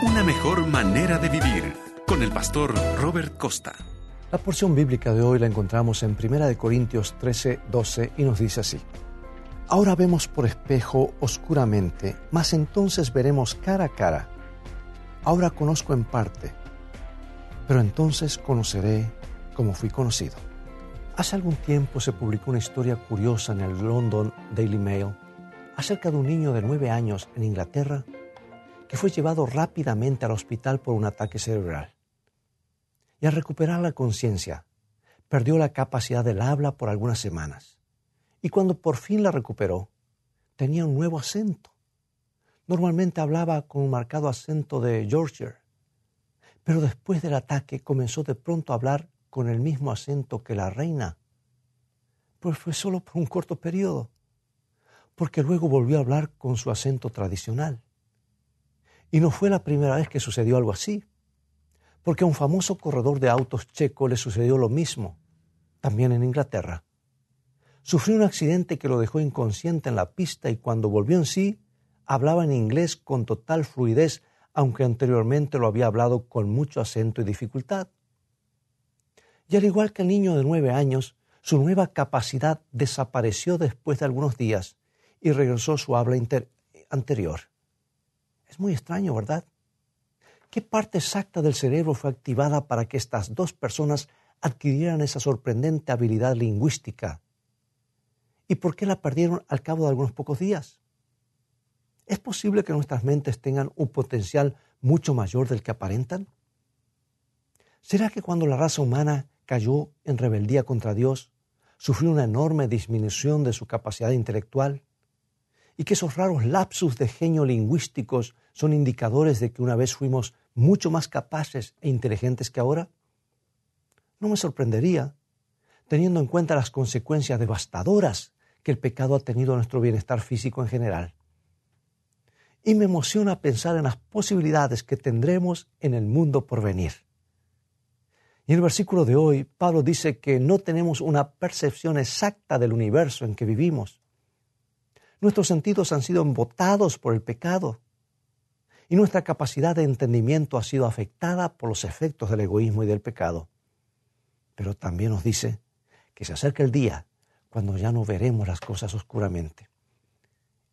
Una mejor manera de vivir con el pastor Robert Costa. La porción bíblica de hoy la encontramos en 1 Corintios 13, 12 y nos dice así. Ahora vemos por espejo oscuramente, mas entonces veremos cara a cara. Ahora conozco en parte, pero entonces conoceré como fui conocido. Hace algún tiempo se publicó una historia curiosa en el London Daily Mail acerca de un niño de nueve años en Inglaterra que fue llevado rápidamente al hospital por un ataque cerebral. Y al recuperar la conciencia, perdió la capacidad del habla por algunas semanas. Y cuando por fin la recuperó, tenía un nuevo acento. Normalmente hablaba con un marcado acento de Yorkshire, pero después del ataque comenzó de pronto a hablar con el mismo acento que la reina. Pues fue solo por un corto periodo, porque luego volvió a hablar con su acento tradicional. Y no fue la primera vez que sucedió algo así, porque a un famoso corredor de autos checo le sucedió lo mismo, también en Inglaterra. Sufrió un accidente que lo dejó inconsciente en la pista y cuando volvió en sí, hablaba en inglés con total fluidez, aunque anteriormente lo había hablado con mucho acento y dificultad. Y al igual que el niño de nueve años, su nueva capacidad desapareció después de algunos días y regresó su habla anterior. Es muy extraño, ¿verdad? ¿Qué parte exacta del cerebro fue activada para que estas dos personas adquirieran esa sorprendente habilidad lingüística? ¿Y por qué la perdieron al cabo de algunos pocos días? ¿Es posible que nuestras mentes tengan un potencial mucho mayor del que aparentan? ¿Será que cuando la raza humana cayó en rebeldía contra Dios, sufrió una enorme disminución de su capacidad intelectual? Y que esos raros lapsus de genio lingüísticos son indicadores de que una vez fuimos mucho más capaces e inteligentes que ahora? No me sorprendería, teniendo en cuenta las consecuencias devastadoras que el pecado ha tenido a nuestro bienestar físico en general. Y me emociona pensar en las posibilidades que tendremos en el mundo por venir. Y en el versículo de hoy, Pablo dice que no tenemos una percepción exacta del universo en que vivimos Nuestros sentidos han sido embotados por el pecado y nuestra capacidad de entendimiento ha sido afectada por los efectos del egoísmo y del pecado. Pero también nos dice que se acerca el día cuando ya no veremos las cosas oscuramente.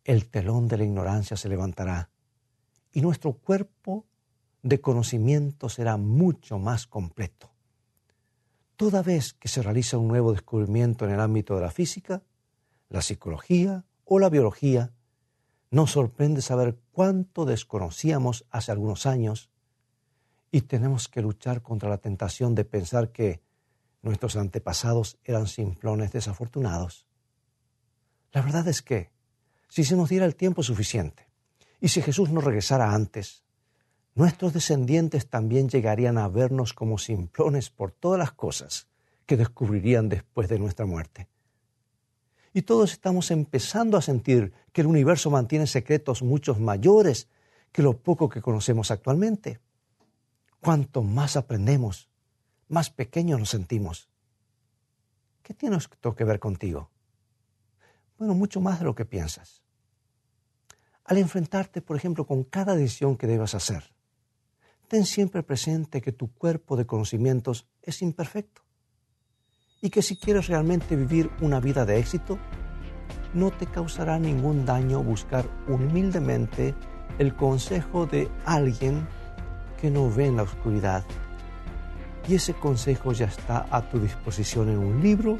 El telón de la ignorancia se levantará y nuestro cuerpo de conocimiento será mucho más completo. Toda vez que se realiza un nuevo descubrimiento en el ámbito de la física, la psicología o la biología, nos sorprende saber cuánto desconocíamos hace algunos años y tenemos que luchar contra la tentación de pensar que nuestros antepasados eran simplones desafortunados. La verdad es que, si se nos diera el tiempo suficiente y si Jesús no regresara antes, nuestros descendientes también llegarían a vernos como simplones por todas las cosas que descubrirían después de nuestra muerte y todos estamos empezando a sentir que el universo mantiene secretos muchos mayores que lo poco que conocemos actualmente. Cuanto más aprendemos, más pequeños nos sentimos. ¿Qué tiene esto que ver contigo? Bueno, mucho más de lo que piensas. Al enfrentarte, por ejemplo, con cada decisión que debas hacer, ten siempre presente que tu cuerpo de conocimientos es imperfecto y que si quieres realmente vivir una vida de éxito, no te causará ningún daño buscar humildemente el consejo de alguien que no ve en la oscuridad. Y ese consejo ya está a tu disposición en un libro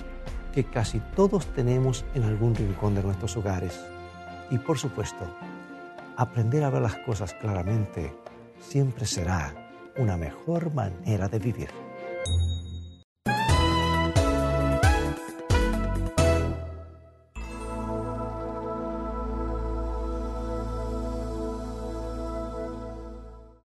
que casi todos tenemos en algún rincón de nuestros hogares. Y por supuesto, aprender a ver las cosas claramente siempre será una mejor manera de vivir.